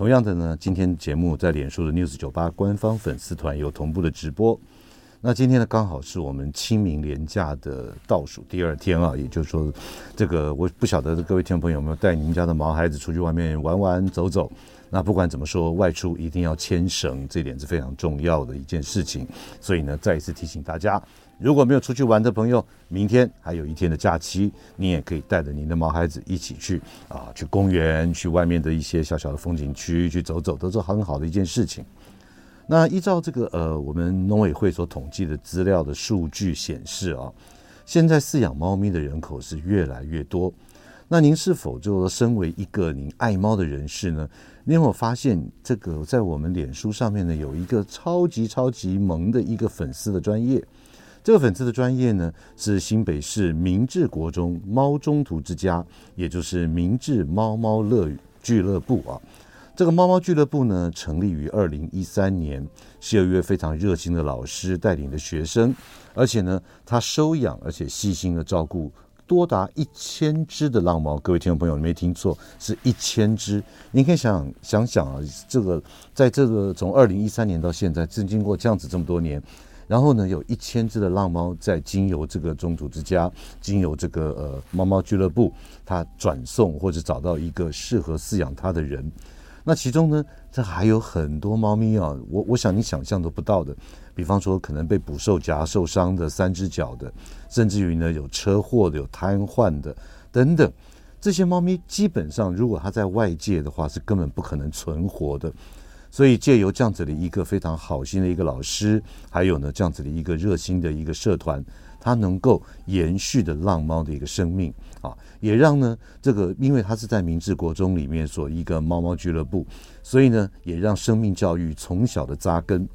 同样的呢，今天节目在脸书的 News 九八官方粉丝团有同步的直播。那今天呢，刚好是我们清明廉假的倒数第二天啊，也就是说，这个我不晓得各位听众朋友有没有带你们家的毛孩子出去外面玩玩走走。那不管怎么说，外出一定要牵绳，这点是非常重要的一件事情。所以呢，再一次提醒大家。如果没有出去玩的朋友，明天还有一天的假期，你也可以带着您的毛孩子一起去啊，去公园，去外面的一些小小的风景区去走走，都是很好的一件事情。那依照这个呃，我们农委会所统计的资料的数据显示啊，现在饲养猫咪的人口是越来越多。那您是否就身为一个您爱猫的人士呢？您有没有发现这个在我们脸书上面呢，有一个超级超级萌的一个粉丝的专业。这个粉丝的专业呢，是新北市明治国中猫中途之家，也就是明治猫猫乐俱乐部啊。这个猫猫俱乐部呢，成立于二零一三年，是由一位非常热心的老师带领的学生，而且呢，他收养而且细心的照顾多达一千只的浪猫。各位听众朋友，你没听错，是一千只。你可以想想想想啊，这个在这个从二零一三年到现在，正经过这样子这么多年。然后呢，有一千只的浪猫在经由这个中途之家，经由这个呃猫猫俱乐部，它转送或者找到一个适合饲养它的人。那其中呢，这还有很多猫咪啊，我我想你想象都不到的，比方说可能被捕兽夹受伤的三只脚的，甚至于呢有车祸的、有瘫痪的等等。这些猫咪基本上，如果它在外界的话，是根本不可能存活的。所以借由这样子的一个非常好心的一个老师，还有呢这样子的一个热心的一个社团，它能够延续的浪猫的一个生命啊，也让呢这个因为它是在明治国中里面所一个猫猫俱乐部，所以呢也让生命教育从小的扎根。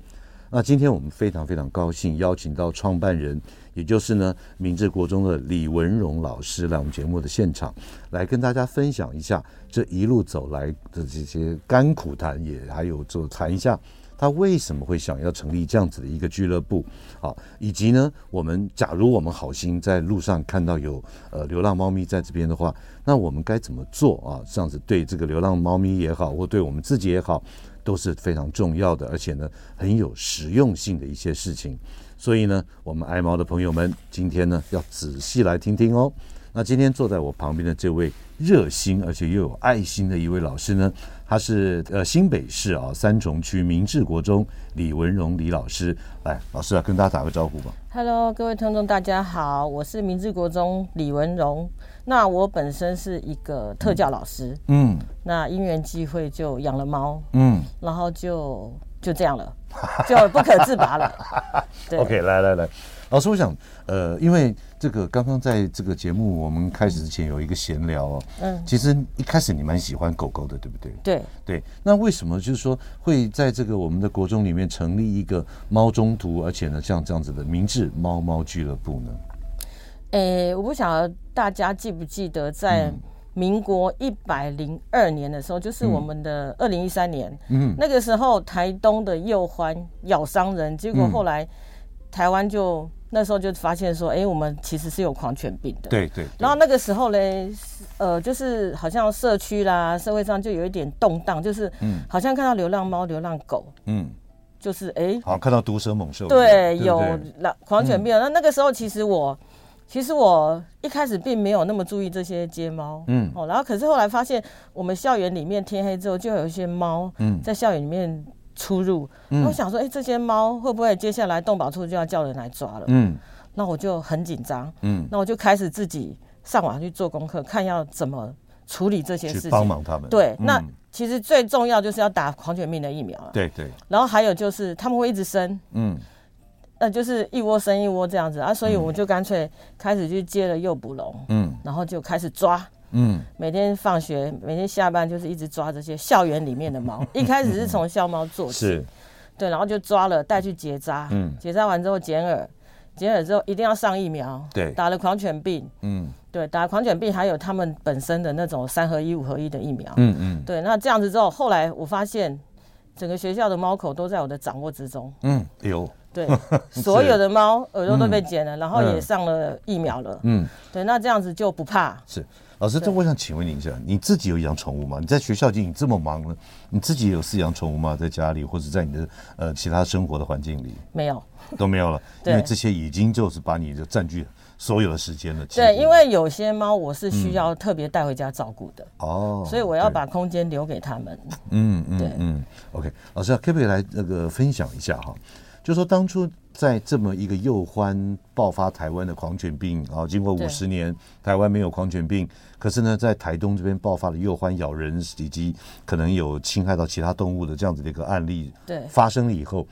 那今天我们非常非常高兴邀请到创办人。也就是呢，明治国中的李文荣老师来我们节目的现场，来跟大家分享一下这一路走来的这些甘苦谈，也还有就谈一下他为什么会想要成立这样子的一个俱乐部，啊，以及呢，我们假如我们好心在路上看到有呃流浪猫咪在这边的话，那我们该怎么做啊？这样子对这个流浪猫咪也好，或对我们自己也好，都是非常重要的，而且呢，很有实用性的一些事情。所以呢，我们爱猫的朋友们，今天呢要仔细来听听哦。那今天坐在我旁边的这位热心而且又有爱心的一位老师呢，他是呃新北市啊三重区明治国中李文荣李老师。来，老师啊，跟大家打个招呼吧。Hello，各位听众大家好，我是明治国中李文荣。那我本身是一个特教老师，嗯，那因缘际会就养了猫，嗯，然后就就这样了。就不可自拔了。对。OK，来来来，老师，我想，呃，因为这个刚刚在这个节目我们开始之前有一个闲聊哦，嗯，其实一开始你蛮喜欢狗狗的，对不对？对对。那为什么就是说会在这个我们的国中里面成立一个猫中途，而且呢像这样子的明志猫猫俱乐部呢？诶，我不晓得大家记不记得在。民国一百零二年的时候，就是我们的二零一三年，嗯，那个时候台东的鼬獾咬伤人，结果后来台湾就那时候就发现说，哎、欸，我们其实是有狂犬病的，对对，对。然后那个时候呢，呃，就是好像社区啦、社会上就有一点动荡，就是嗯，好像看到流浪猫、流浪狗，嗯，就是哎、欸，好像看到毒蛇猛兽，对，有狂犬病。那那个时候其实我。其实我一开始并没有那么注意这些街猫，嗯，哦，然后可是后来发现，我们校园里面天黑之后就有一些猫，嗯，在校园里面出入，嗯，我想说，哎，这些猫会不会接下来动保处就要叫人来抓了？嗯，那我就很紧张，嗯，那我就开始自己上网去做功课，看要怎么处理这些事情，帮忙他们。对，那其实最重要就是要打狂犬病的疫苗了，对对。然后还有就是他们会一直生，嗯。那就是一窝生一窝这样子啊，所以我就干脆开始去接了诱捕笼，嗯，然后就开始抓，嗯，每天放学，每天下班就是一直抓这些校园里面的猫。一开始是 从校猫做起，是，对，然后就抓了带去结扎，嗯，结扎完之后剪耳，剪耳之后一定要上疫苗，对，打了狂犬病，嗯，对，打了狂犬病还有他们本身的那种三合一、五合一的疫苗，嗯嗯，对，那这样子之后，后来我发现整个学校的猫口都在我的掌握之中，嗯，有。对，所有的猫耳朵都被剪了，然后也上了疫苗了。嗯，对，那这样子就不怕。是，老师，这我想请问您一下，你自己有养宠物吗？你在学校已经这么忙了，你自己有饲养宠物吗？在家里或者在你的呃其他生活的环境里？没有，都没有了，因为这些已经就是把你的占据所有的时间了。对，因为有些猫我是需要特别带回家照顾的哦，所以我要把空间留给他们。嗯嗯，对嗯，OK，老师可不可以来那个分享一下哈？就说当初在这么一个幼欢爆发台湾的狂犬病啊，经过五十年台湾没有狂犬病，可是呢，在台东这边爆发了幼欢咬人以及可能有侵害到其他动物的这样子的一个案例，对，发生了以后，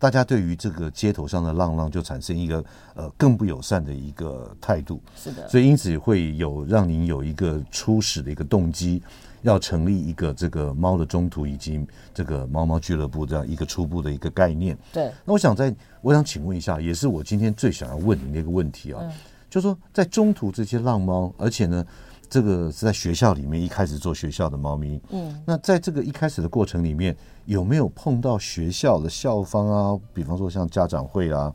大家对于这个街头上的浪浪就产生一个呃更不友善的一个态度，是的，所以因此会有让您有一个初始的一个动机。要成立一个这个猫的中途以及这个猫猫俱乐部这样一个初步的一个概念。对，那我想在，我想请问一下，也是我今天最想要问你的一个问题啊，就说在中途这些浪猫，而且呢，这个是在学校里面一开始做学校的猫咪，嗯，那在这个一开始的过程里面，有没有碰到学校的校方啊？比方说像家长会啊？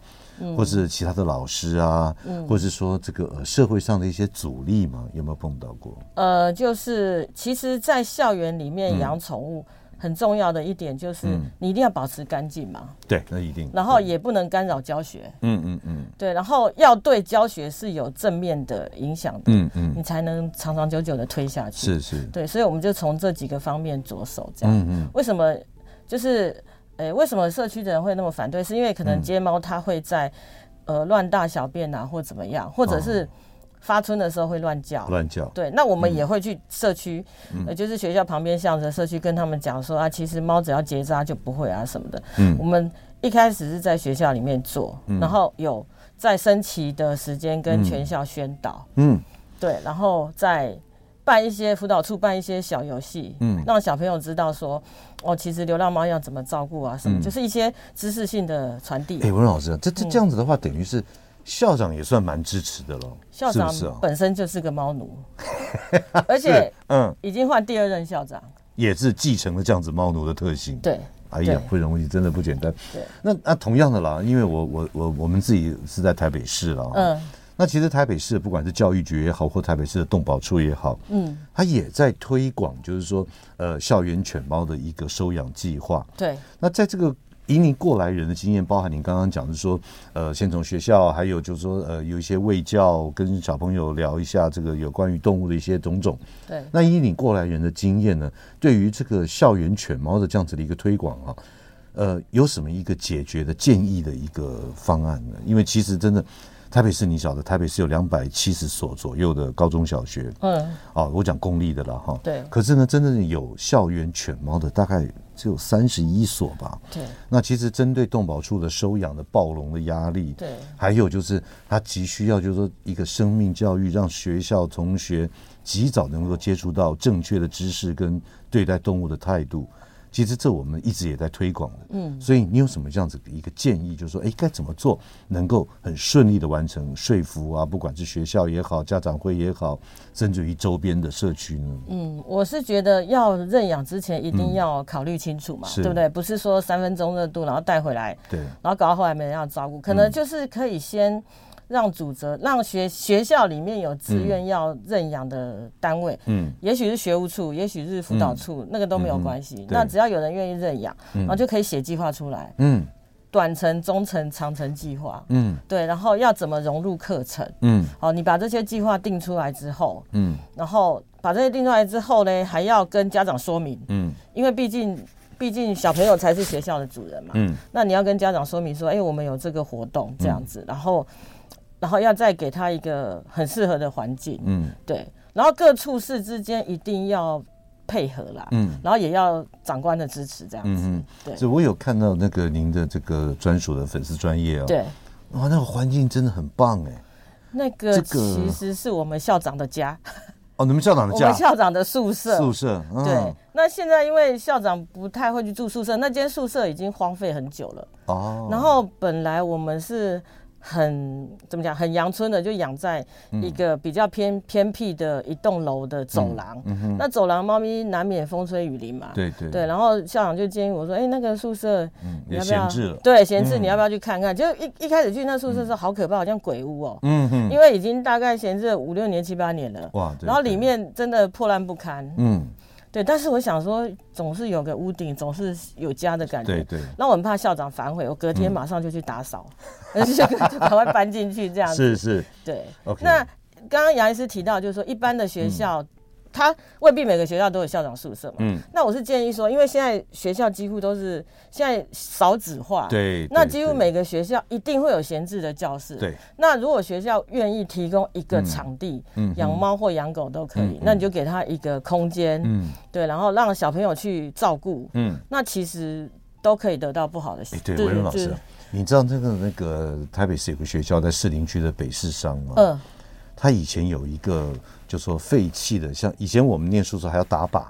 或是其他的老师啊，嗯、或者是说这个社会上的一些阻力嘛，有没有碰到过？呃，就是其实，在校园里面养宠物很重要的一点就是，你一定要保持干净嘛。对，那一定。然后也不能干扰教学。嗯嗯嗯。对，然后要对教学是有正面的影响的。嗯嗯。你才能长长久久的推下去。是是。对，所以我们就从这几个方面着手，这样。嗯嗯。为什么？就是。诶，为什么社区的人会那么反对？是因为可能街猫它会在，呃，乱大小便啊，或怎么样，或者是发春的时候会乱叫。乱叫。对，那我们也会去社区，呃，就是学校旁边巷子的社区，跟他们讲说啊，其实猫只要结扎就不会啊什么的。嗯。我们一开始是在学校里面做，然后有在升旗的时间跟全校宣导。嗯。对，然后在。办一些辅导处办一些小游戏，嗯，让小朋友知道说，哦，其实流浪猫要怎么照顾啊，什么，嗯、就是一些知识性的传递。哎、欸，文老师，这这这样子的话，嗯、等于是校长也算蛮支持的喽。校长本身就是个猫奴，而且嗯，已经换第二任校长，嗯、也是继承了这样子猫奴的特性。对，哎呀，不容易，真的不简单。对，那那同样的啦，因为我我我我们自己是在台北市了，嗯。那其实台北市不管是教育局也好，或台北市的动保处也好，嗯，他也在推广，就是说，呃，校园犬猫的一个收养计划。对。那在这个以你过来人的经验，包含您刚刚讲的说，呃，先从学校，还有就是说，呃，有一些卫教，跟小朋友聊一下这个有关于动物的一些种种。对。那以你过来人的经验呢，对于这个校园犬猫的这样子的一个推广啊，呃，有什么一个解决的建议的一个方案呢？因为其实真的。台北市你晓得，台北市有两百七十所左右的高中小学，嗯，哦，我讲公立的了哈，对。可是呢，真正有校园犬猫的大概只有三十一所吧，对。那其实针对动保处的收养的暴龙的压力，对。还有就是他急需要就是说一个生命教育，让学校同学及早能够接触到正确的知识跟对待动物的态度。其实这我们一直也在推广的，嗯，所以你有什么这样子的一个建议，就是说，哎，该怎么做能够很顺利的完成说服啊？不管是学校也好，家长会也好，甚至于周边的社区呢？嗯，我是觉得要认养之前一定要考虑清楚嘛，嗯、对不对？不是说三分钟热度，然后带回来，对，然后搞到后来没人要照顾，可能就是可以先。让主责让学学校里面有自愿要认养的单位，嗯，也许是学务处，也许是辅导处，嗯、那个都没有关系。嗯、那只要有人愿意认养，嗯、然后就可以写计划出来，嗯，短程、中程、长程计划，嗯，对，然后要怎么融入课程，嗯，好，你把这些计划定出来之后，嗯，然后把这些定出来之后呢，还要跟家长说明，嗯，因为毕竟毕竟小朋友才是学校的主人嘛，嗯，那你要跟家长说明说，哎，我们有这个活动这样子，嗯、然后。然后要再给他一个很适合的环境，嗯，对。然后各处室之间一定要配合啦，嗯。然后也要长官的支持，这样子，嗯，对。所以我有看到那个您的这个专属的粉丝专业哦，对。哇，那个环境真的很棒哎。那个其实是我们校长的家。哦，你们校长的家？我们校长的宿舍。宿舍。嗯、对。那现在因为校长不太会去住宿舍，那间宿舍已经荒废很久了。哦。然后本来我们是。很怎么讲？很阳春的，就养在一个比较偏偏僻的一栋楼的走廊。嗯嗯、那走廊猫咪难免风吹雨淋嘛。对对对。然后校长就建议我说：“哎、欸，那个宿舍你要不要？对，闲置，你要不要去看看？”嗯、就一一开始去那宿舍是好可怕，好像鬼屋哦、喔。嗯哼。因为已经大概闲置了五六年、七八年了。哇。然后里面真的破烂不堪。嗯。对，但是我想说，总是有个屋顶，总是有家的感觉。对对。那我很怕校长反悔，我隔天马上就去打扫，而且就赶快搬进去这样子。是是。对。OK。那刚刚杨医师提到，就是说一般的学校。他未必每个学校都有校长宿舍嘛。嗯。那我是建议说，因为现在学校几乎都是现在少子化。对。那几乎每个学校一定会有闲置的教室。对。那如果学校愿意提供一个场地，嗯，养猫或养狗都可以，那你就给他一个空间，嗯，对，然后让小朋友去照顾，嗯，那其实都可以得到不好的。对，文龙老师，你知道那个那个台北市有个学校在士林区的北市商吗？嗯。他以前有一个。就说废弃的，像以前我们念书时候还要打靶，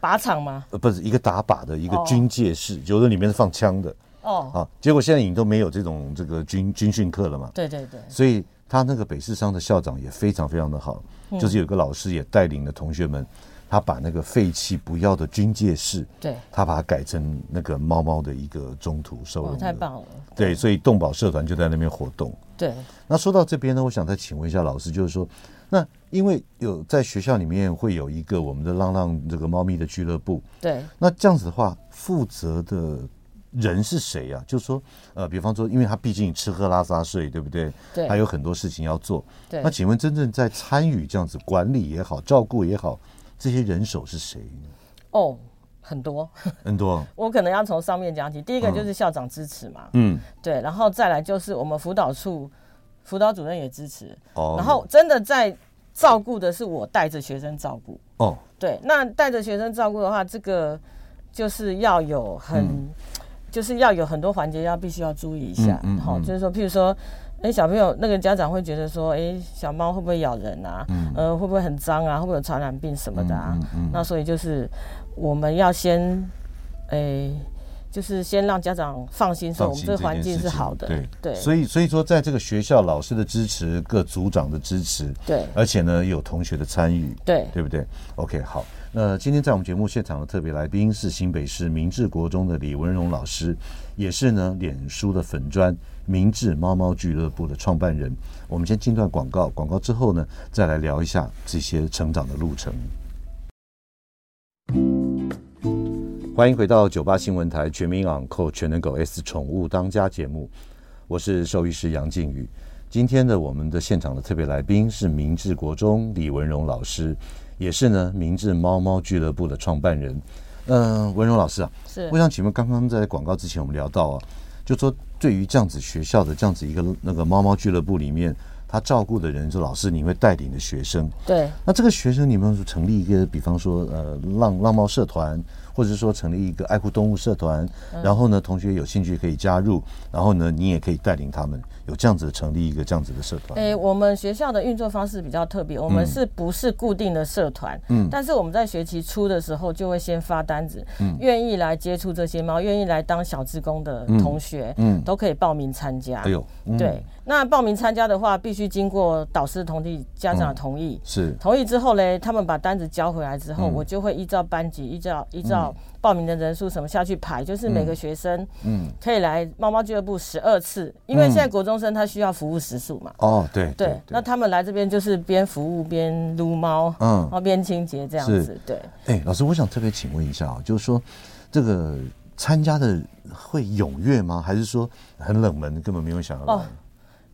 靶场吗？呃，不是一个打靶的一个军械室，哦、有的里面是放枪的。哦，啊，结果现在已经都没有这种这个军军训课了嘛。对对对。所以他那个北市商的校长也非常非常的好，嗯、就是有个老师也带领了同学们，他把那个废弃不要的军械室，对，他把它改成那个猫猫的一个中途收容。太棒了。对，所以动保社团就在那边活动。对。那说到这边呢，我想再请问一下老师，就是说。那因为有在学校里面会有一个我们的浪浪这个猫咪的俱乐部，对。那这样子的话，负责的人是谁呀？就是说，呃，比方说，因为他毕竟吃喝拉撒睡，对不对？对。还有很多事情要做。对。那请问，真正在参与这样子管理也好、照顾也好，这些人手是谁呢？哦，很多很多。我可能要从上面讲起。第一个就是校长支持嘛，嗯，对。然后再来就是我们辅导处。辅导主任也支持，oh. 然后真的在照顾的是我带着学生照顾哦，oh. 对，那带着学生照顾的话，这个就是要有很，嗯、就是要有很多环节要必须要注意一下，好、嗯嗯嗯，就是说，譬如说，哎，小朋友那个家长会觉得说，哎，小猫会不会咬人啊？嗯，呃，会不会很脏啊？会不会有传染病什么的啊？嗯嗯嗯、那所以就是我们要先，哎。就是先让家长放心，说我们这个环境是好的，对对。所以所以说，在这个学校老师的支持，各组长的支持，对，而且呢有同学的参与，对，对不对？OK，好。那今天在我们节目现场的特别来宾是新北市明治国中的李文荣老师，也是呢脸书的粉砖明治猫猫俱乐部的创办人。我们先进段广告，广告之后呢，再来聊一下这些成长的路程。欢迎回到九八新闻台全民昂购全能狗 S 宠物当家节目，我是兽医师杨靖宇。今天的我们的现场的特别来宾是明治国中李文荣老师，也是呢明治猫猫俱乐部的创办人。嗯、呃，文荣老师啊，是我想请问，刚刚在广告之前我们聊到啊，就说对于这样子学校的这样子一个那个猫猫俱乐部里面。他照顾的人是老师，你会带领的学生。对，那这个学生你们成立一个，比方说呃浪浪猫社团，或者说成立一个爱护动物社团，嗯、然后呢，同学有兴趣可以加入，然后呢，你也可以带领他们。有这样子成立一个这样子的社团。哎、欸，我们学校的运作方式比较特别，我们是不是固定的社团？嗯，但是我们在学期初的时候就会先发单子，嗯，愿意来接触这些猫，愿意来当小职工的同学，嗯，嗯都可以报名参加。哎呦，嗯、对，那报名参加的话，必须经过导师同意、家长的同意，嗯、是同意之后呢，他们把单子交回来之后，嗯、我就会依照班级，依照依照。报名的人数什么下去排，就是每个学生嗯可以来猫猫俱乐部十二次，因为现在国中生他需要服务时数嘛。哦，对对，那他们来这边就是边服务边撸猫，嗯，然后边清洁这样子。对，哎，老师，我想特别请问一下啊，就是说这个参加的会踊跃吗？还是说很冷门，根本没有想要来？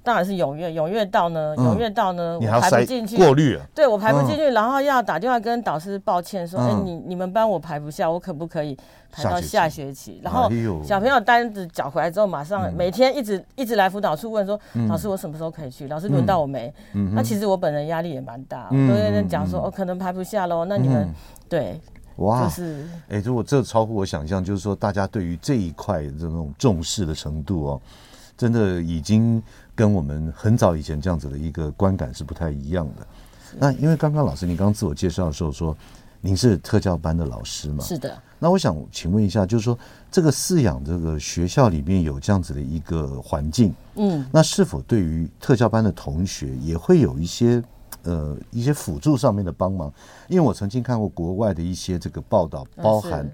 当然是踊跃，踊跃到呢，踊跃到呢，我排不进去，过滤，对我排不进去，然后要打电话跟导师抱歉说，哎，你你们班我排不下，我可不可以排到下学期？然后小朋友单子缴回来之后，马上每天一直一直来辅导处问说，老师我什么时候可以去？老师轮到我没？那其实我本人压力也蛮大，我都在那讲说，哦，可能排不下喽。那你们对，哇，就是，哎，如果这超乎我想象，就是说大家对于这一块这种重视的程度哦，真的已经。跟我们很早以前这样子的一个观感是不太一样的。那因为刚刚老师您刚刚自我介绍的时候说，您是特教班的老师嘛？是的。那我想请问一下，就是说这个饲养这个学校里面有这样子的一个环境，嗯，那是否对于特教班的同学也会有一些呃一些辅助上面的帮忙？因为我曾经看过国外的一些这个报道，包含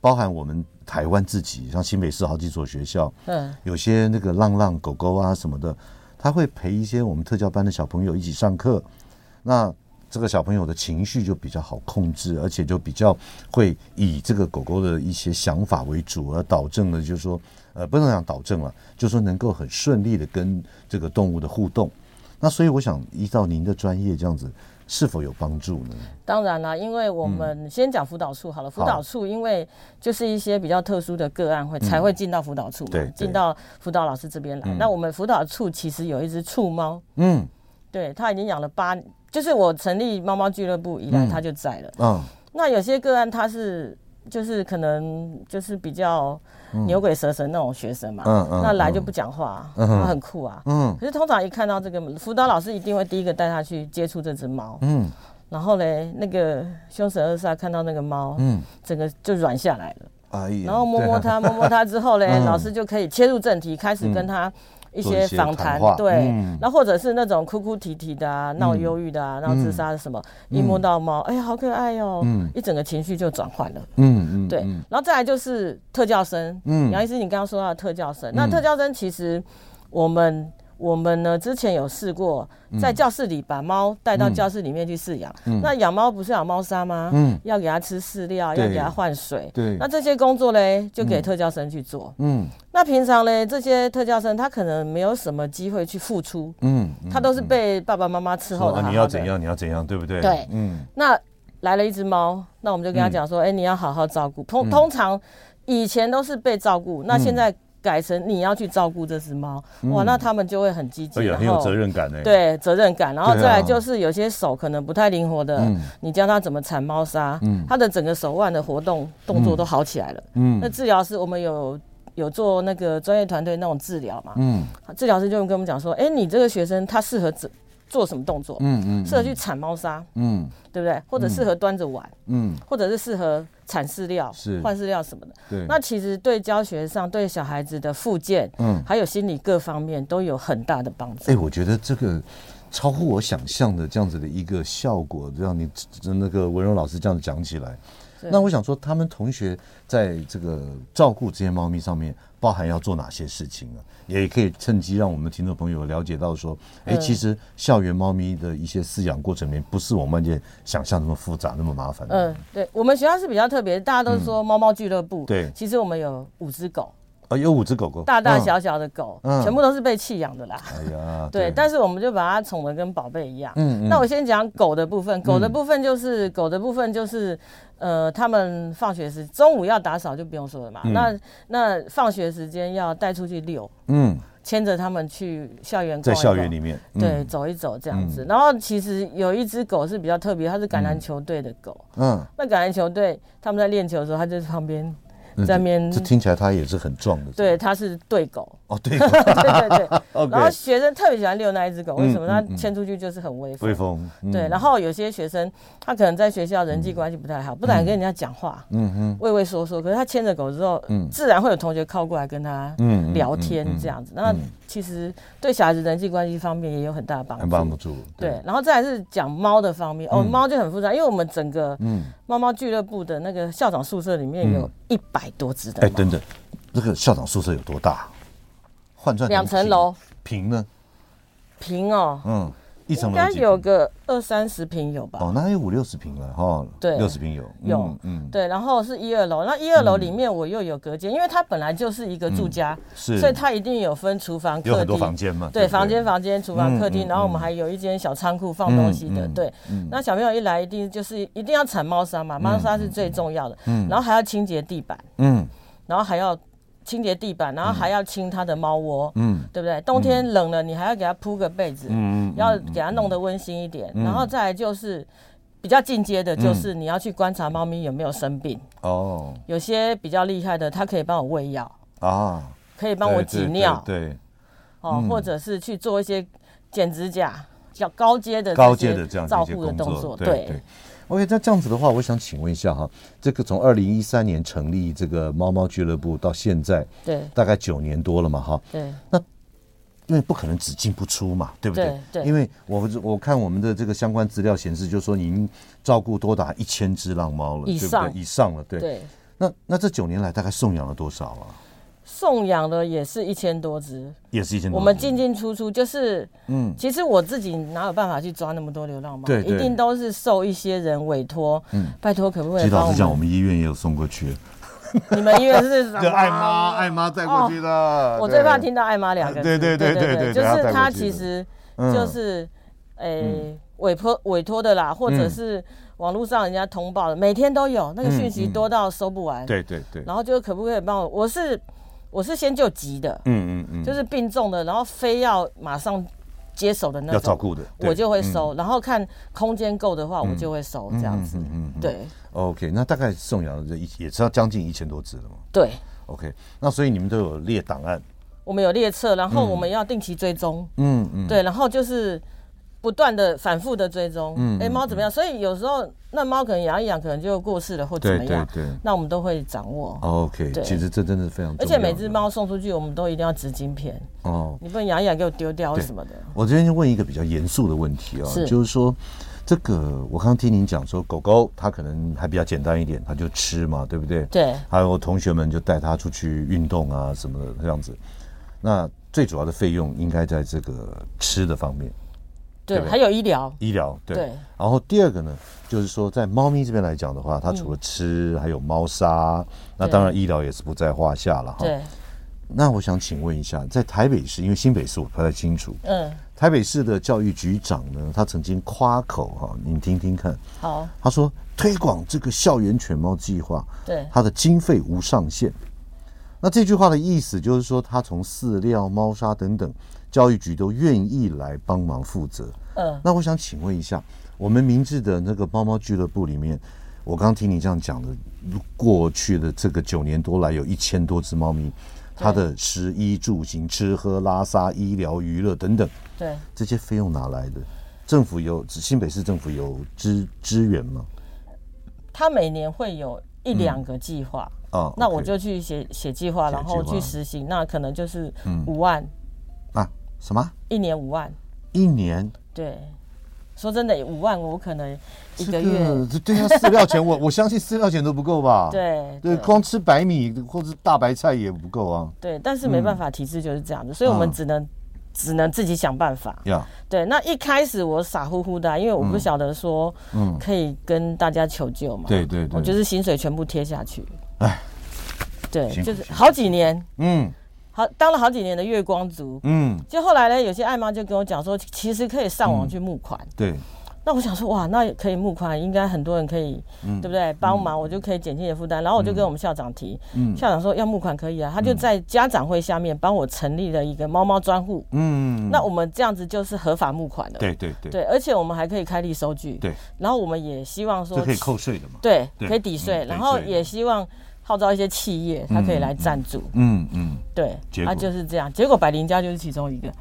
包含我们台湾自己，像新北市好几所学校，嗯，有些那个浪浪狗狗啊什么的。他会陪一些我们特教班的小朋友一起上课，那这个小朋友的情绪就比较好控制，而且就比较会以这个狗狗的一些想法为主，而导正了，就是说，呃，不能讲导正了，就是说能够很顺利的跟这个动物的互动。那所以我想依照您的专业这样子。是否有帮助呢？当然啦，因为我们先讲辅导处好了。辅导处因为就是一些比较特殊的个案会才会进到辅导处嘛，进到辅导老师这边来。那我们辅导处其实有一只处猫，嗯，对，它已经养了八，就是我成立猫猫俱乐部以来，它就在了。嗯，那有些个案它是就是可能就是比较。牛鬼蛇神那种学生嘛，嗯嗯，那来就不讲话，他很酷啊，嗯。可是通常一看到这个辅导老师，一定会第一个带他去接触这只猫，嗯。然后嘞，那个凶神恶煞看到那个猫，嗯，整个就软下来了。然后摸摸它，摸摸它之后嘞，老师就可以切入正题，开始跟他。一些访谈，对，那或者是那种哭哭啼啼的啊，闹忧郁的啊，闹自杀的什么，一摸到猫，哎呀，好可爱哟，一整个情绪就转换了，嗯嗯，对，然后再来就是特教生，嗯，杨医师，你刚刚说到的特教生，那特教生其实我们。我们呢，之前有试过在教室里把猫带到教室里面去饲养。嗯、那养猫不是养猫砂吗？嗯，要给它吃饲料，要给它换水。对，那这些工作嘞，就给特教生去做。嗯，那平常嘞，这些特教生他可能没有什么机会去付出。嗯，他都是被爸爸妈妈伺候的好好的。你要怎样？你要怎样？对不对？对，嗯。那来了一只猫，那我们就跟他讲说：哎、你要好好照顾。通通常以前都是被照顾，那现在。改成你要去照顾这只猫，哇，那他们就会很积极，很有责任感呢。对，责任感，然后再来就是有些手可能不太灵活的，你教他怎么铲猫砂，他的整个手腕的活动动作都好起来了。嗯，那治疗师我们有有做那个专业团队那种治疗嘛？嗯，治疗师就跟我们讲说，哎，你这个学生他适合做做什么动作？嗯嗯，适合去铲猫砂，嗯，对不对？或者适合端着碗，嗯，或者是适合。铲饲料、是换饲料什么的，对，那其实对教学上、对小孩子的复健，嗯，还有心理各方面都有很大的帮助。哎，我觉得这个超乎我想象的这样子的一个效果，让你那个文荣老师这样子讲起来，那我想说，他们同学在这个照顾这些猫咪上面，包含要做哪些事情啊？也可以趁机让我们的听众朋友了解到说，哎，其实校园猫咪的一些饲养过程里面，不是我们这想象那么复杂、那么麻烦。嗯，对，我们学校是比较特别，大家都说猫猫俱乐部。对，其实我们有五只狗。啊，有五只狗狗，大大小小的狗，全部都是被弃养的啦。哎呀，对，但是我们就把它宠得跟宝贝一样。嗯，那我先讲狗的部分，狗的部分就是狗的部分就是。呃，他们放学时中午要打扫就不用说了嘛。嗯、那那放学时间要带出去遛，嗯，牵着他们去校园，在校园里面，嗯、对，走一走这样子。嗯、然后其实有一只狗是比较特别，它是橄榄球队的狗。嗯，那橄榄球队他们在练球的时候，它就在旁边。在面，这听起来它也是很壮的。对，它是对狗。哦，对对对对。然后学生特别喜欢遛那一只狗，为什么？它牵出去就是很威风。威风。对，然后有些学生他可能在学校人际关系不太好，不敢跟人家讲话。嗯哼。畏畏缩缩，可是他牵着狗之后，自然会有同学靠过来跟他聊天这样子。那其实对小孩子人际关系方面也有很大的帮助。帮助。对，然后再来是讲猫的方面。哦，猫就很复杂，因为我们整个猫猫俱乐部的那个校长宿舍里面有一百多只的。哎，等等，这个校长宿舍有多大？换算两层楼，平呢？平哦，嗯。应该有个二三十平有吧？哦，那有五六十平了哈。对，六十平有有，嗯，对。然后是一二楼，那一二楼里面我又有隔间，因为它本来就是一个住家，是，所以它一定有分厨房、客厅，有很多房间嘛。对，房间、房间、厨房、客厅，然后我们还有一间小仓库放东西的。对，那小朋友一来，一定就是一定要铲猫砂嘛，猫砂是最重要的。嗯，然后还要清洁地板。嗯，然后还要。清洁地板，然后还要清它的猫窝，嗯，对不对？冬天冷了，你还要给它铺个被子，嗯，要给它弄得温馨一点。然后再来就是比较进阶的，就是你要去观察猫咪有没有生病。哦，有些比较厉害的，它可以帮我喂药啊，可以帮我挤尿，对，哦，或者是去做一些剪指甲。较高阶的高阶的这样照顾的动作。对对。OK，那这样子的话，我想请问一下哈，这个从二零一三年成立这个猫猫俱乐部到现在，对，大概九年多了嘛，哈。对。那因为不可能只进不出嘛，对不对？对。对因为我我看我们的这个相关资料显示，就是说您照顾多达一千只浪猫了，以上对不对？以上了，对。对。那那这九年来大概送养了多少啊？送养的也是一千多只，也是一千多。我们进进出出就是，嗯，其实我自己哪有办法去抓那么多流浪猫？对，一定都是受一些人委托。嗯，拜托，可不可以？老实讲，我们医院也有送过去。你们医院是什么？爱妈，爱妈带过去的。我最怕听到“爱妈”两个字。对对对对对，就是他其实就是，诶，委托委托的啦，或者是网络上人家通报的，每天都有那个讯息多到收不完。对对对。然后就可不可以帮我？我是。我是先救急的，嗯嗯嗯，就是病重的，然后非要马上接手的那种要照顾的，我就会收。然后看空间够的话，我就会收这样子。嗯，对。OK，那大概送养的这一也是要将近一千多只了嘛？对。OK，那所以你们都有列档案？我们有列册，然后我们要定期追踪。嗯嗯。对，然后就是。不断的反复的追踪，嗯，哎，猫怎么样？所以有时候那猫可能养一养，可能就过世了或怎么样，对对，那我们都会掌握。OK，其实这真的是非常。而且每只猫送出去，我们都一定要植晶片哦，你不能养一养给我丢掉什么的。我这边就问一个比较严肃的问题啊，就是说这个我刚刚听您讲说，狗狗它可能还比较简单一点，它就吃嘛，对不对？对。还有同学们就带它出去运动啊什么的这样子，那最主要的费用应该在这个吃的方面。对，还有医疗，医疗对。然后第二个呢，就是说在猫咪这边来讲的话，它除了吃，还有猫砂，那当然医疗也是不在话下了哈。对。那我想请问一下，在台北市，因为新北市我不太清楚，嗯，台北市的教育局长呢，他曾经夸口哈，您听听看。好。他说推广这个校园犬猫计划，对，它的经费无上限。那这句话的意思就是说，他从饲料、猫砂等等。教育局都愿意来帮忙负责。嗯，那我想请问一下，我们明治的那个猫猫俱乐部里面，我刚刚听你这样讲的，过去的这个九年多来，有一千多只猫咪，它的食衣住行、吃喝拉撒、医疗娱乐等等，对，这些费用哪来的？政府有新北市政府有支支援吗？他每年会有一两个计划啊，那我就去写写计划，然后去实行，那可能就是五万。什么？一年五万？一年？对，说真的，五万我可能一个月。这个、对啊，饲料钱我 我相信饲料钱都不够吧？对对，光吃白米或者大白菜也不够啊。对，但是没办法，体制就是这样子，所以我们只能、啊、只能自己想办法。呀，对，那一开始我傻乎乎的、啊，因为我不晓得说，嗯，可以跟大家求救嘛。对对对，我就是薪水全部贴下去。哎，对，就是好几年，嗯。好，当了好几年的月光族，嗯，就后来呢，有些爱妈就跟我讲说，其实可以上网去募款，对。那我想说，哇，那可以募款，应该很多人可以，嗯。对不对？帮忙，我就可以减轻你的负担。然后我就跟我们校长提，嗯。校长说要募款可以啊，他就在家长会下面帮我成立了一个猫猫专户，嗯，那我们这样子就是合法募款的，对对对，对，而且我们还可以开立收据，对。然后我们也希望说，可以扣税的嘛，对，可以抵税，然后也希望。号召一些企业，他可以来赞助。嗯嗯，对，他就是这样。结果百灵家就是其中一个。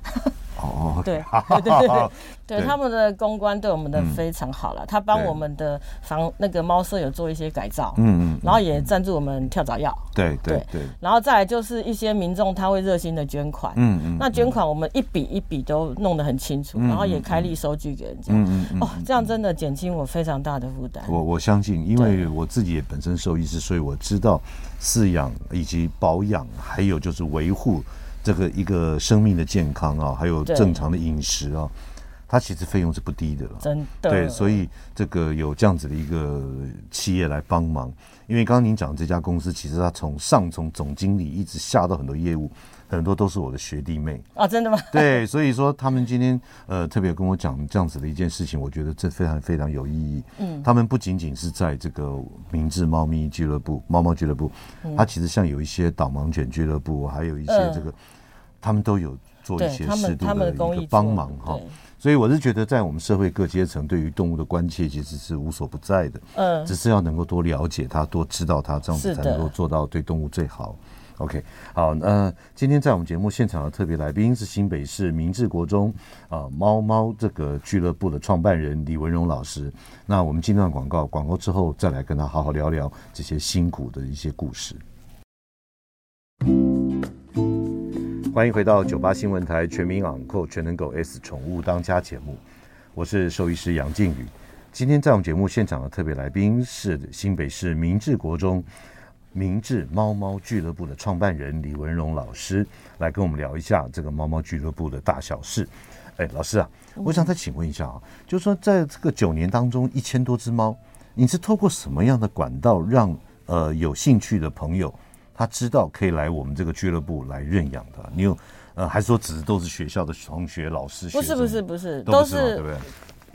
哦，对对对对，对 他们的公关对我们的非常好了。他帮我们的房那个猫舍有做一些改造。嗯嗯，然后也赞助我们跳蚤药。对对对。然后再来就是一些民众他会热心的捐款。嗯嗯。那捐款我们一笔一笔都弄得很清楚，然后也开立收据给人家。嗯嗯。哦，这样真的减轻我非常大的负担。我我相信，因为我自己也本身兽医师，所以我知道。饲养以及保养，还有就是维护这个一个生命的健康啊，还有正常的饮食啊，它其实费用是不低的了。真的。对，所以这个有这样子的一个企业来帮忙，因为刚刚您讲这家公司，其实它从上从总经理一直下到很多业务。很多都是我的学弟妹啊，真的吗？对，所以说他们今天呃特别跟我讲这样子的一件事情，我觉得这非常非常有意义。嗯，他们不仅仅是在这个明治猫咪俱乐部、猫猫俱乐部，它其实像有一些导盲犬俱乐部，还有一些这个，他们都有做一些适度的一个帮忙哈。所以我是觉得，在我们社会各阶层，对于动物的关切其实是无所不在的。嗯，只是要能够多了解它，多知道它，这样子才能够做到对动物最好。OK，好，那、呃、今天在我们节目现场的特别来宾是新北市明治国中啊、呃、猫猫这个俱乐部的创办人李文荣老师。那我们进段广告，广告之后再来跟他好好聊聊这些辛苦的一些故事。欢迎回到九八新闻台全民昂购全能狗 S 宠物当家节目，我是兽医师杨靖宇。今天在我们节目现场的特别来宾是新北市明治国中。明治猫猫俱乐部的创办人李文荣老师来跟我们聊一下这个猫猫俱乐部的大小事。哎，老师啊，我想再请问一下啊，就是说在这个九年当中，一千多只猫，你是透过什么样的管道让呃有兴趣的朋友他知道可以来我们这个俱乐部来认养的？你有呃，还是说只是都是学校的同学、老师？不是不是不是，都是对不对？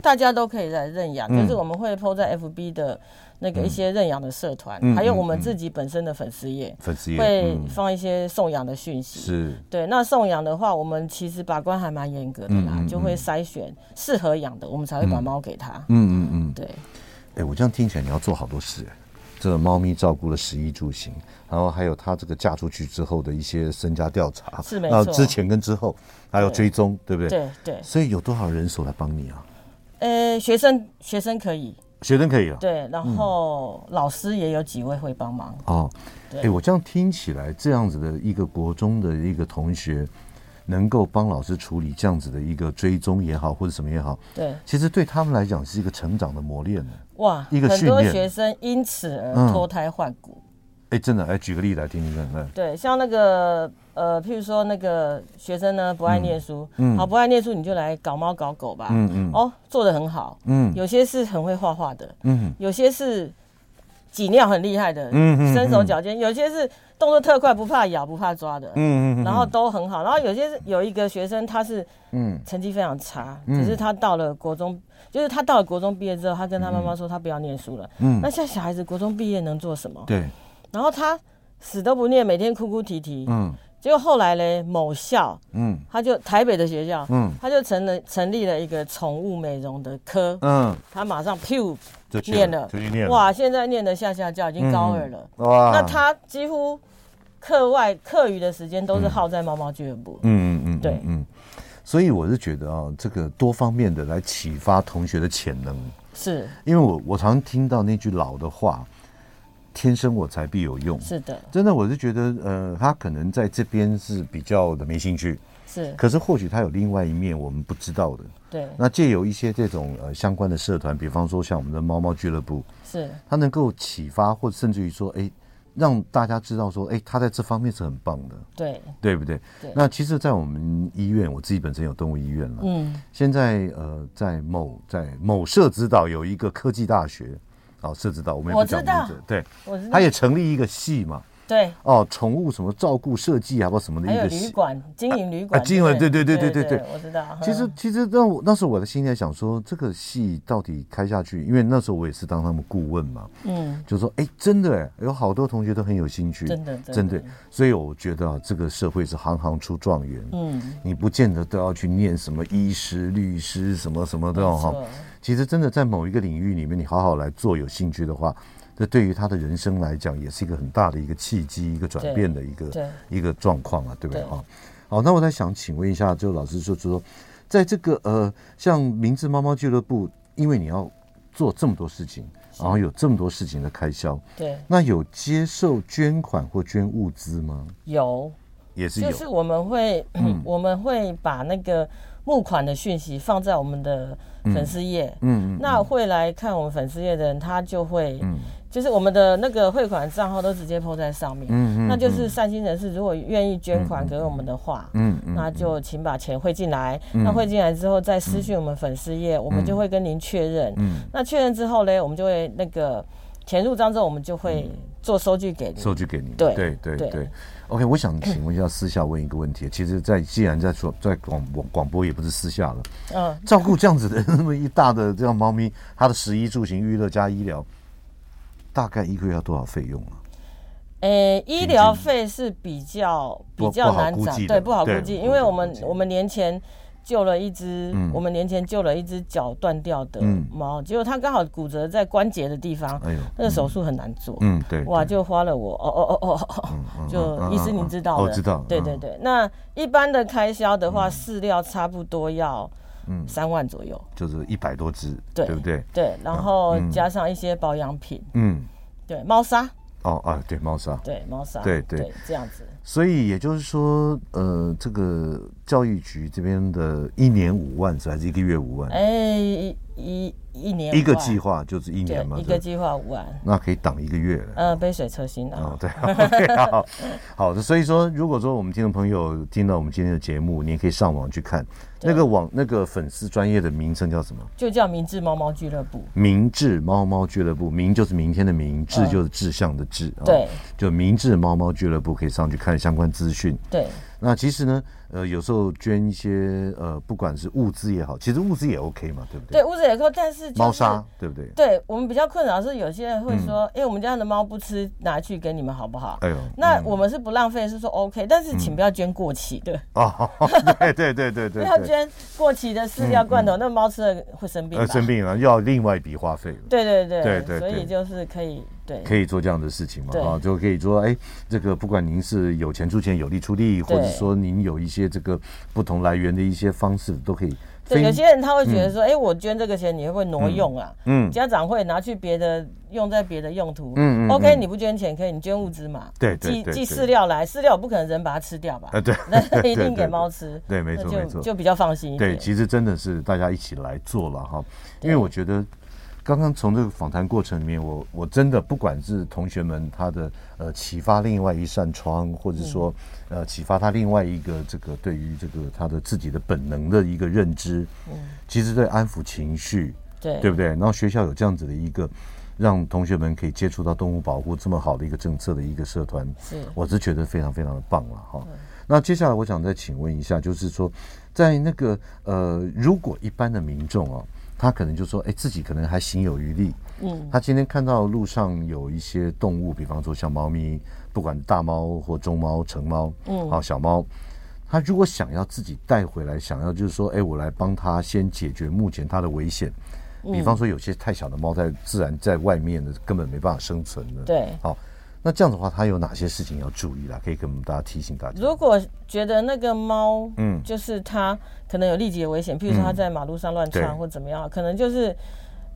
大家都可以来认养，就是我们会 po 在 FB 的。那个一些认养的社团，嗯、还有我们自己本身的粉丝页，粉丝页会放一些送养的讯息。是，对。那送养的话，我们其实把关还蛮严格的啦，就会筛选适合养的，我们才会把猫给他。嗯嗯嗯，对。哎、欸，我这样听起来你要做好多事，这个猫咪照顾了食衣住行，然后还有它这个嫁出去之后的一些身家调查，是没错。之前跟之后还有追踪，对，对不对？对对。所以有多少人手来帮你啊？呃，学生学生可以。学生可以啊，对，然后老师也有几位会帮忙哦。哎，我这样听起来，这样子的一个国中的一个同学，能够帮老师处理这样子的一个追踪也好，或者什么也好，对，其实对他们来讲是一个成长的磨练呢。哇，一个很多学生因此而脱胎换骨。哎，真的，哎，举个例子来听听看。嗯，对，像那个呃，譬如说那个学生呢，不爱念书，嗯，好，不爱念书，你就来搞猫搞狗吧，嗯嗯，哦，做的很好，嗯，有些是很会画画的，嗯，有些是挤尿很厉害的，嗯，身手矫健，有些是动作特快，不怕咬，不怕抓的，嗯嗯，然后都很好，然后有些是有一个学生，他是嗯，成绩非常差，只是他到了国中，就是他到了国中毕业之后，他跟他妈妈说他不要念书了，嗯，那像小孩子国中毕业能做什么？对。然后他死都不念，每天哭哭啼啼。嗯，结果后来呢，某校，嗯，他就台北的学校，嗯，他就成了成立了一个宠物美容的科，嗯，他马上噗就念了，就念了，哇，现在念的下下教，已经高二了，哇，那他几乎课外课余的时间都是耗在猫猫俱乐部，嗯嗯嗯，对，嗯，所以我是觉得啊，这个多方面的来启发同学的潜能，是。因为我我常听到那句老的话。天生我材必有用，是的，真的，我是觉得，呃，他可能在这边是比较的没兴趣，是，可是或许他有另外一面我们不知道的，对。那借由一些这种呃相关的社团，比方说像我们的猫猫俱乐部，是，他能够启发，或者甚至于说，哎，让大家知道说，哎，他在这方面是很棒的，对，对不对？对。那其实，在我们医院，我自己本身有动物医院了，嗯，现在呃，在某在某社指导有一个科技大学。哦，设置到我们也不讲名字，对，他也成立一个系嘛，对，哦，宠物什么照顾设计啊，或什么的一个系，旅馆经营旅馆，经营对对对对对对，我知道。其实其实那我那时候我的心里在想说，这个系到底开下去，因为那时候我也是当他们顾问嘛，嗯，就说哎，真的哎，有好多同学都很有兴趣，真的真的，所以我觉得啊，这个社会是行行出状元，嗯，你不见得都要去念什么医师、律师什么什么的哈。其实真的在某一个领域里面，你好好来做，有兴趣的话，这对于他的人生来讲，也是一个很大的一个契机，一个转变的一个一个状况啊，对不对？啊？好，那我在想请问一下，就老师就说，在这个呃，像明治猫猫俱乐部，因为你要做这么多事情，然后有这么多事情的开销，对，那有接受捐款或捐物资吗？有，也是有，就是我们会、嗯、我们会把那个募款的讯息放在我们的。粉丝页，嗯，那会来看我们粉丝页的人，他就会，嗯，就是我们的那个汇款账号都直接 po 在上面，嗯嗯，那就是善心人士如果愿意捐款给我们的话，嗯，那就请把钱汇进来，那汇进来之后再私讯我们粉丝页，我们就会跟您确认，嗯，那确认之后呢，我们就会那个钱入账之后，我们就会做收据给您，收据给您，对对对。对。OK，我想请问一下，私下问一个问题。其实，在既然在说在广播广播，也不是私下了。嗯，照顾这样子的那么一大的这样猫咪，它的食衣住行、娱乐加医疗，大概一个月要多少费用啊？诶、欸，医疗费是比较比较难涨，对，不好估计，因为我们我们年前救了一只，我们年前救了一只脚断掉的猫，结果它刚好骨折在关节的地方，哎，那个手术很难做，嗯，对，哇，就花了我，哦哦哦哦，就医师您知道的，我知道，对对对，那一般的开销的话，饲料差不多要。嗯，三万左右，就是一百多只，对不对？对，然后加上一些保养品，嗯，对，猫砂，哦啊，对，猫砂，对，猫砂，对。对，这样子。所以也就是说，呃，这个教育局这边的一年五万是还是一个月五万？哎，一一年一个计划就是一年嘛，一个计划五万，那可以挡一个月了。呃，杯水车薪的。哦，对，好，好的。所以说，如果说我们听众朋友听到我们今天的节目，你也可以上网去看。那个网那个粉丝专业的名称叫什么？就叫明智猫猫俱乐部。明智猫猫俱乐部，明就是明天的明，志就是志向的志。对，就明智猫猫俱乐部可以上去看相关资讯。对，那其实呢。呃，有时候捐一些呃，不管是物资也好，其实物资也 OK 嘛，对不对？对，物资也 OK，但是猫砂对不对？对我们比较困扰是有些人会说，哎，我们家的猫不吃，拿去给你们好不好？哎呦，那我们是不浪费，是说 OK，但是请不要捐过期的 哦。对对对对对，不要捐过期的饲料罐头，那猫吃了会生病。生病了要另外一笔花费。对对对对对，所以就是可以。对，可以做这样的事情嘛？啊，就可以说，哎，这个不管您是有钱出钱，有力出力，或者说您有一些这个不同来源的一些方式，都可以。对，有些人他会觉得说，哎，我捐这个钱，你会不会挪用啊？嗯，家长会拿去别的用在别的用途。嗯 OK，你不捐钱可以，你捐物资嘛？对，寄寄饲料来，饲料我不可能人把它吃掉吧？对，那一定给猫吃。对，没错没错，就比较放心一点。对，其实真的是大家一起来做了哈，因为我觉得。刚刚从这个访谈过程里面，我我真的不管是同学们他的呃启发另外一扇窗，或者说呃启发他另外一个这个对于这个他的自己的本能的一个认知，嗯，其实对安抚情绪，对对不对？然后学校有这样子的一个让同学们可以接触到动物保护这么好的一个政策的一个社团，是，我是觉得非常非常的棒了哈。那接下来我想再请问一下，就是说在那个呃，如果一般的民众啊。他可能就说：“哎，自己可能还行有余力。嗯，他今天看到路上有一些动物，比方说像猫咪，不管大猫或中猫、成猫，嗯，好小猫，他如果想要自己带回来，想要就是说，哎，我来帮他先解决目前他的危险。比方说，有些太小的猫在自然在外面的根本没办法生存的。对，好。”那这样的话，他有哪些事情要注意啦？可以跟我们大家提醒大家。如果觉得那个猫，嗯，就是它可能有立即的危险，譬如说它在马路上乱窜或怎么样，可能就是，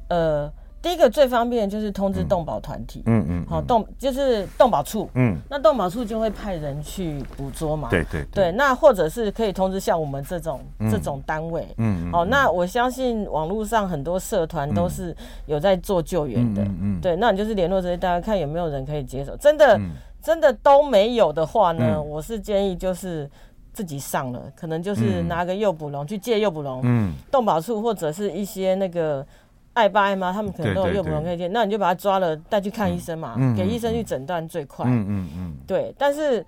呃。第一个最方便的就是通知动保团体，嗯嗯，好动就是动保处，嗯，那动保处就会派人去捕捉嘛，对对对，那或者是可以通知像我们这种这种单位，嗯，好，那我相信网络上很多社团都是有在做救援的，嗯，对，那你就是联络这些大家看有没有人可以接手，真的真的都没有的话呢，我是建议就是自己上了，可能就是拿个诱捕笼去借诱捕笼，嗯，动保处或者是一些那个。爱爸爱妈，他们可能都有诱捕笼可以见，那你就把它抓了带去看医生嘛，给医生去诊断最快。嗯嗯嗯。对，但是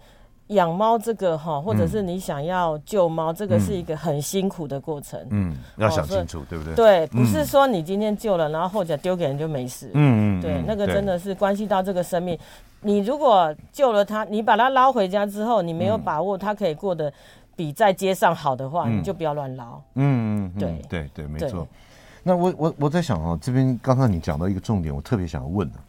养猫这个哈，或者是你想要救猫，这个是一个很辛苦的过程。嗯，要想清楚，对不对？对，不是说你今天救了，然后后脚丢给人就没事。嗯嗯。对，那个真的是关系到这个生命。你如果救了他，你把他捞回家之后，你没有把握他可以过得比在街上好的话，你就不要乱捞。嗯嗯。对对对，没错。那我我我在想啊，这边刚刚你讲到一个重点，我特别想要问的，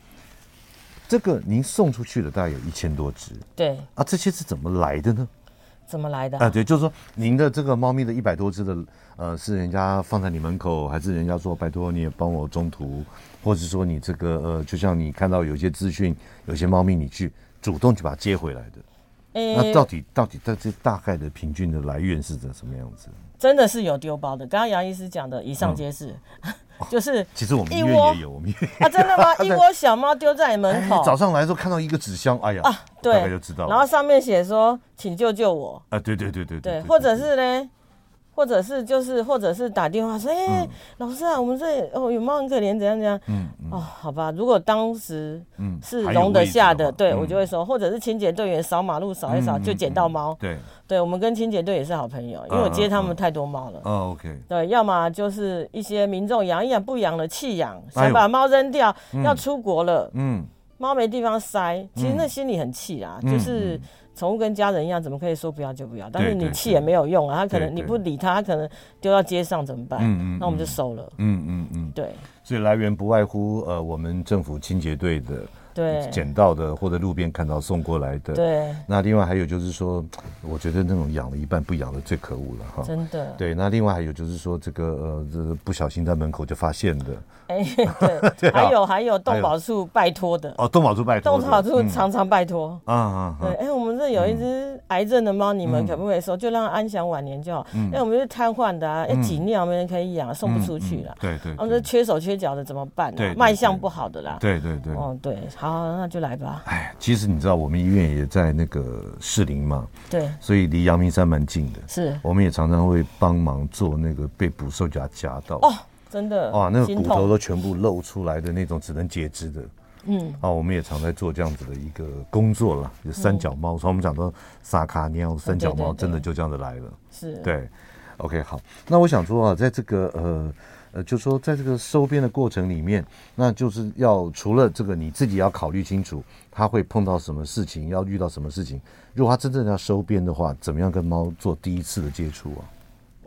这个您送出去的大概有一千多只，对啊，这些是怎么来的呢？怎么来的啊？对，就是说您的这个猫咪的一百多只的，呃，是人家放在你门口，还是人家说拜托你也帮我中途，或者说你这个呃，就像你看到有些资讯，有些猫咪你去主动去把它接回来的，欸、那到底到底在这大概的平均的来源是怎什么样子？真的是有丢包的，刚刚杨医师讲的，以上皆是，嗯、就是其实我们医院也有，我们医院 啊，真的吗？一窝小猫丢在门口，哎、早上来的时候看到一个纸箱，哎呀，啊，对，大概就知道，然后上面写说，请救救我，啊，对对对对对，对，或者是呢。或者是就是或者是打电话说，哎、欸，嗯、老师啊，我们这里哦有猫很可怜，怎样怎样，嗯，嗯。哦，好吧，如果当时是容得下的，嗯、对、嗯、我就会说，或者是清洁队员扫马路扫一扫就捡到猫，对、嗯，对，我们跟清洁队也是好朋友，因为我接他们太多猫了，哦，OK，对，要么就是一些民众养一养不养了弃养，想把猫扔掉，哎、要出国了，嗯，猫没地方塞，其实那心里很气啊，嗯、就是。宠物跟家人一样，怎么可以说不要就不要？但是你气也没有用啊，他可能你不理他，他可能丢到街上怎么办？嗯嗯，那我们就收了。嗯嗯嗯，对。所以来源不外乎呃，我们政府清洁队的。对，捡到的或者路边看到送过来的。对，那另外还有就是说，我觉得那种养了一半不养的最可恶了哈。真的。对，那另外还有就是说，这个呃，这不小心在门口就发现的。哎，对，还有还有动保处拜托的。哦，动保处拜托。动保处常常拜托。啊啊。对，哎，我们这有一只癌症的猫，你们可不可以说就让它安享晚年就好？因为，我们是瘫痪的啊，要挤尿没人可以养，送不出去了。对对。我们这缺手缺脚的怎么办？对。卖相不好的啦。对对对。哦，对，好，那就来吧。哎，其实你知道，我们医院也在那个士林嘛。对。所以离阳明山蛮近的。是。我们也常常会帮忙做那个被捕兽夹夹到。哦。真的哇，那个骨头都全部露出来的那种，只能截肢的。嗯，啊，我们也常在做这样子的一个工作了。有三脚猫，所以我们讲到萨卡尼三脚猫，真的就这样子来了。是，对。OK，好。那我想说啊，在这个呃呃，就说在这个收编的过程里面，那就是要除了这个你自己要考虑清楚，他会碰到什么事情，要遇到什么事情。如果他真正要收编的话，怎么样跟猫做第一次的接触啊？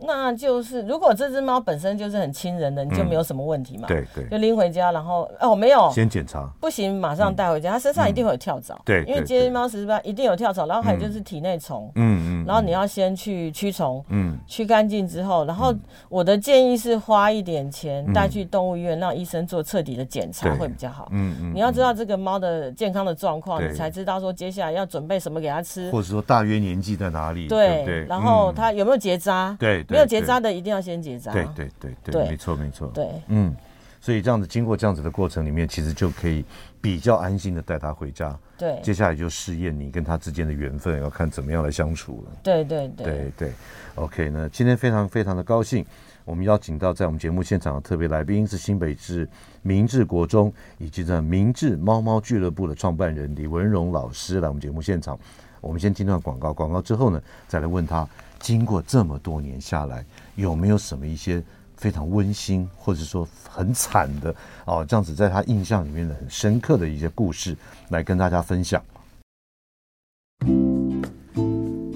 那就是，如果这只猫本身就是很亲人的，你就没有什么问题嘛。对对，就拎回家，然后哦，没有，先检查，不行，马上带回家。它身上一定会有跳蚤，对，因为街猫十之八一定有跳蚤。然后还有就是体内虫，嗯。嗯，然后你要先去驱虫，嗯，驱干净之后，然后我的建议是花一点钱带去动物医院，让医生做彻底的检查会比较好。嗯嗯，你要知道这个猫的健康的状况，你才知道说接下来要准备什么给它吃，或者说大约年纪在哪里，对对，然后它有没有结扎，对。没有结扎的一定要先结扎。对对对对，没错没错。对，嗯，所以这样子经过这样子的过程里面，其实就可以比较安心的带他回家。对，接下来就试验你跟他之间的缘分，要看怎么样来相处了。对对对对对。OK，那今天非常非常的高兴，我们邀请到在我们节目现场的特别来宾是新北市明治国中以及在明治猫猫俱乐部的创办人李文荣老师来我们节目现场。我们先听段广告，广告之后呢，再来问他。经过这么多年下来，有没有什么一些非常温馨，或者说很惨的哦，这样子在他印象里面的很深刻的一些故事，来跟大家分享。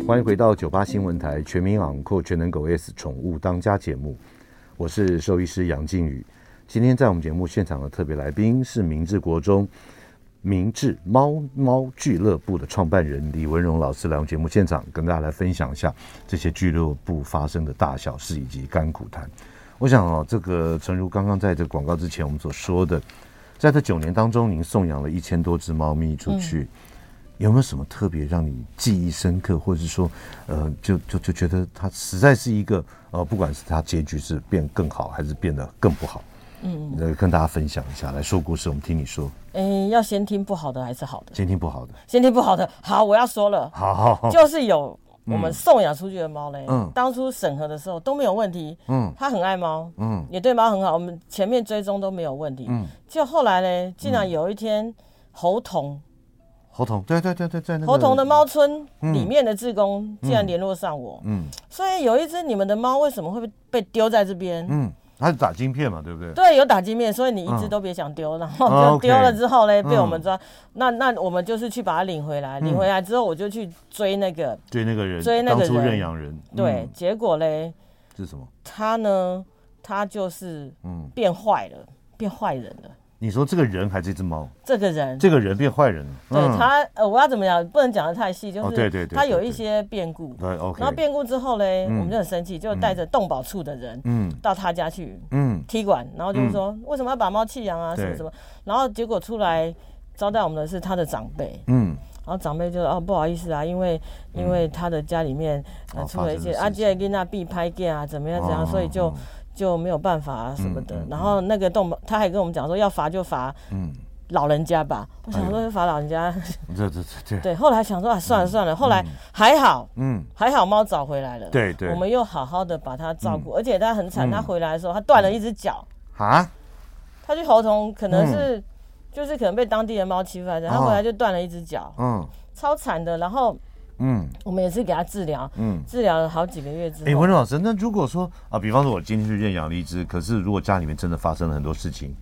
欢迎回到九八新闻台全民昂购全能狗 S 宠物当家节目，我是兽医师杨靖宇。今天在我们节目现场的特别来宾是明治国中。明治猫猫俱乐部的创办人李文荣老师来我们节目现场，跟大家来分享一下这些俱乐部发生的大小事以及甘苦谈。我想哦，这个诚如刚刚在这广告之前我们所说的，在这九年当中，您送养了一千多只猫咪出去，嗯、有没有什么特别让你记忆深刻，或者是说，呃，就就就觉得它实在是一个呃，不管是它结局是变更好，还是变得更不好？嗯，来跟大家分享一下，来说故事，我们听你说。哎、欸，要先听不好的还是好的？先听不好的。先听不好的。好，我要说了。好，好，好，就是有我们送养出去的猫嘞，嗯，当初审核的时候都没有问题，嗯，它很爱猫，嗯，也对猫很好，我们前面追踪都没有问题，嗯，就后来呢，竟然有一天猴童，猴童，对对对对对，猴童的猫村里面的志工竟然联络上我，嗯，所以有一只你们的猫为什么会被丢在这边？嗯。它是打晶片嘛，对不对？对，有打晶片，所以你一直都别想丢，然后就丢了之后呢，被我们抓。那那我们就是去把它领回来，领回来之后我就去追那个追那个人，追那个人，当初认养人。对，结果嘞，是什么？他呢？他就是嗯，变坏了，变坏人了。你说这个人还是一只猫？这个人，这个人变坏人了。对他，呃，我要怎么讲？不能讲的太细，就是他有一些变故。对，OK。然后变故之后呢，我们就很生气，就带着动保处的人，嗯，到他家去，嗯，踢馆，然后就是说为什么要把猫弃养啊，什么什么。然后结果出来招待我们的是他的长辈，嗯，然后长辈就说哦，不好意思啊，因为因为他的家里面出了一些阿杰跟那必拍店啊，怎么样怎样，所以就。就没有办法啊什么的，然后那个动保他还跟我们讲说要罚就罚，嗯，老人家吧。我想说罚老人家，对对对。对。后来想说啊，算了算了，后来还好，嗯，还好猫找回来了，对对，我们又好好的把它照顾，而且它很惨，它回来的时候它断了一只脚。啊，它去猴同可能是就是可能被当地的猫欺负来的，它回来就断了一只脚，嗯，超惨的，然后。嗯，我们也是给他治疗，嗯，治疗了好几个月之后。哎，文荣老师，那如果说啊，比方说我今天去认养了一只，可是如果家里面真的发生了很多事情，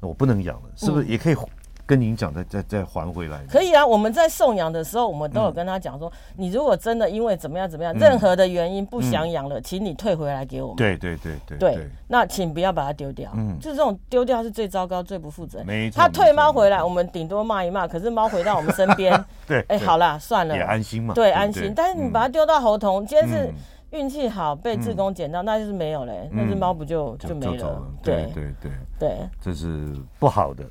那我不能养了，是不是也可以跟您讲，再再再还回来？可以啊，我们在送养的时候，我们都有跟他讲说，你如果真的因为怎么样怎么样，任何的原因不想养了，请你退回来给我们。对对对对对，那请不要把它丢掉。嗯，就是这种丢掉是最糟糕、最不负责。没错。他退猫回来，我们顶多骂一骂，可是猫回到我们身边，对，哎，好啦，算了，也安心嘛。对，安心。但是你把它丢到猴硐，今天是。运气好被自工捡到，那就是没有嘞，那只猫不就就没了？对对对对，这是不好的。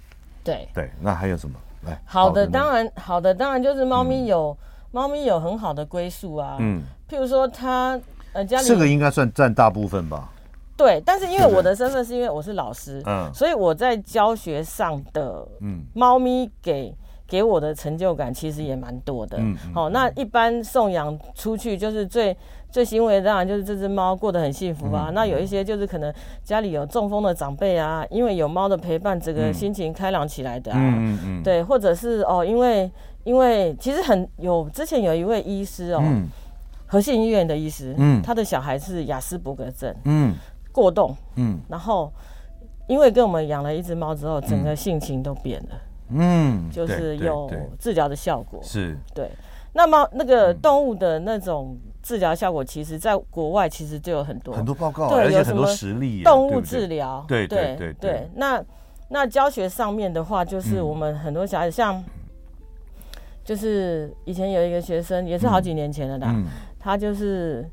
对对，那还有什么？来，好的当然好的当然就是猫咪有猫咪有很好的归宿啊。嗯，譬如说它呃家里这个应该算占大部分吧。对，但是因为我的身份是因为我是老师，嗯，所以我在教学上的嗯猫咪给。给我的成就感其实也蛮多的。嗯，好，那一般送养出去就是最最欣慰的，当然就是这只猫过得很幸福啊。那有一些就是可能家里有中风的长辈啊，因为有猫的陪伴，整个心情开朗起来的啊。嗯嗯。对，或者是哦，因为因为其实很有之前有一位医师哦，和信医院的医师，嗯，他的小孩是雅斯伯格症，嗯，过动，嗯，然后因为跟我们养了一只猫之后，整个性情都变了。嗯，就是有治疗的效果，是对。那么那个动物的那种治疗效果，其实在国外其实就有很多很多报告，对，而且很多实例。动物治疗，对对对对。那那教学上面的话，就是我们很多小孩子，像就是以前有一个学生，也是好几年前的啦，他就是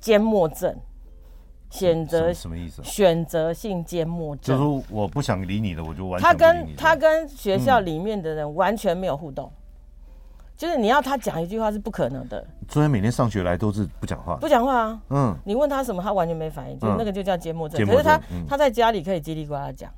缄默症。选择什么意思？选择性缄默症，就是我不想理你的，我就完全他跟他跟学校里面的人完全没有互动，就是你要他讲一句话是不可能的。所以每天上学来都是不讲话，不讲话啊。嗯，你问他什么，他完全没反应，就那个就叫缄默症。可是他他在家里可以叽里呱啦讲，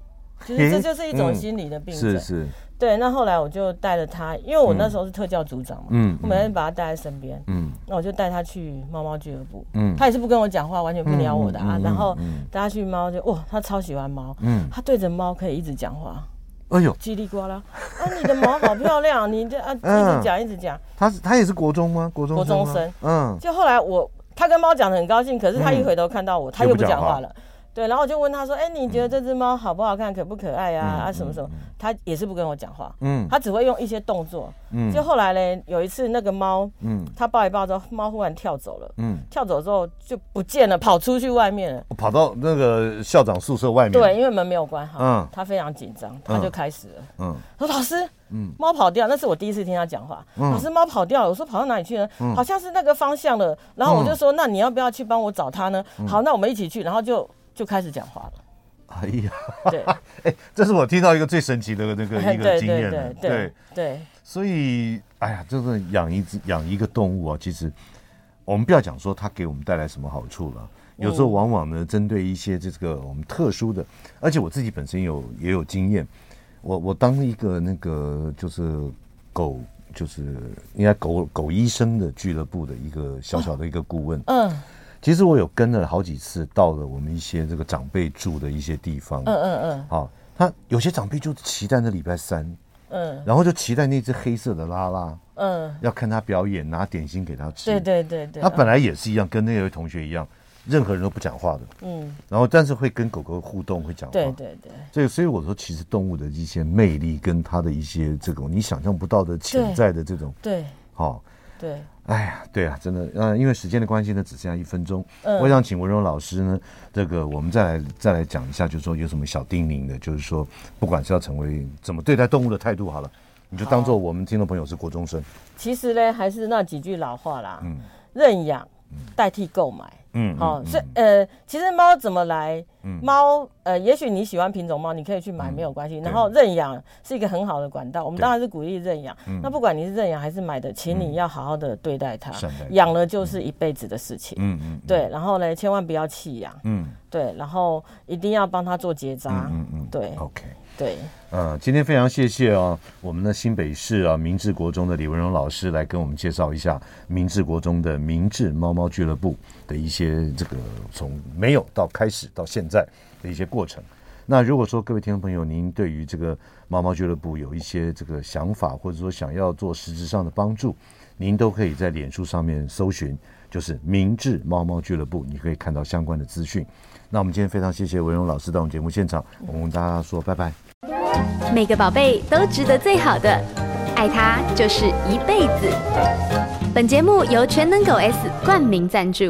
就是这就是一种心理的病症。是是。对，那后来我就带着他，因为我那时候是特教组长嘛，嗯，我每天把他带在身边，嗯，那我就带他去猫猫俱乐部，嗯，他也是不跟我讲话，完全不鸟我的啊，然后带他去猫就哇，他超喜欢猫，嗯，他对着猫可以一直讲话，哎呦，叽里呱啦，啊，你的毛好漂亮，你这啊 一直讲一直讲，他他也是国中吗？国中国中生，嗯，就后来我他跟猫讲的很高兴，可是他一回头看到我，他又不讲话了。对，然后我就问他说：“哎，你觉得这只猫好不好看，可不可爱呀？啊，什么什么？”他也是不跟我讲话，嗯，他只会用一些动作，嗯。就后来呢，有一次那个猫，嗯，他抱一抱之后，猫忽然跳走了，嗯，跳走之后就不见了，跑出去外面了，跑到那个校长宿舍外面。对，因为门没有关好，嗯，他非常紧张，他就开始了，嗯，说老师，嗯，猫跑掉，那是我第一次听他讲话，老师，猫跑掉了，我说跑到哪里去呢？好像是那个方向了，然后我就说，那你要不要去帮我找他呢？好，那我们一起去，然后就。就开始讲话了。哎呀，对，哎，这是我听到一个最神奇的那个 一个经验了。对对对，所以，哎呀，就是养一只养一个动物啊，其实我们不要讲说它给我们带来什么好处了。有时候往往呢，针对一些这个我们特殊的，而且我自己本身有也有经验。我我当一个那个就是狗，就是应该狗狗医生的俱乐部的一个小小的一个顾问。嗯。其实我有跟了好几次，到了我们一些这个长辈住的一些地方。嗯嗯嗯。好，他有些长辈就期待那礼拜三，嗯，然后就期待那只黑色的拉拉，嗯，要看他表演，拿点心给他吃。对对对对。他本来也是一样，跟那位同学一样，任何人都不讲话的。嗯。然后，但是会跟狗狗互动，会讲话。对对对。所以，所以我说，其实动物的一些魅力，跟它的一些这种你想象不到的潜在的这种，对，好，对。哎呀，对啊，真的，嗯，因为时间的关系呢，只剩下一分钟。嗯，我想请文荣老师呢，这个我们再来再来讲一下，就是说有什么小叮咛的，就是说，不管是要成为怎么对待动物的态度，好了，你就当做我们听众朋友是国中生。其实呢，还是那几句老话啦，嗯，认养代替购买。嗯，好，所以呃，其实猫怎么来？猫呃，也许你喜欢品种猫，你可以去买没有关系。然后认养是一个很好的管道，我们当然是鼓励认养。那不管你是认养还是买的，请你要好好的对待它，养了就是一辈子的事情。嗯嗯，对，然后呢，千万不要弃养。嗯，对，然后一定要帮它做结扎。嗯嗯，对。OK。对，嗯，今天非常谢谢啊，我们的新北市啊明治国中的李文荣老师来跟我们介绍一下明治国中的明治猫猫俱乐部的一些这个从没有到开始到现在的一些过程。那如果说各位听众朋友，您对于这个猫猫俱乐部有一些这个想法，或者说想要做实质上的帮助，您都可以在脸书上面搜寻，就是明治猫猫俱乐部，你可以看到相关的资讯。那我们今天非常谢谢文荣老师到我们节目现场，我们跟大家说拜拜。每个宝贝都值得最好的，爱他就是一辈子。本节目由全能狗 S 冠名赞助。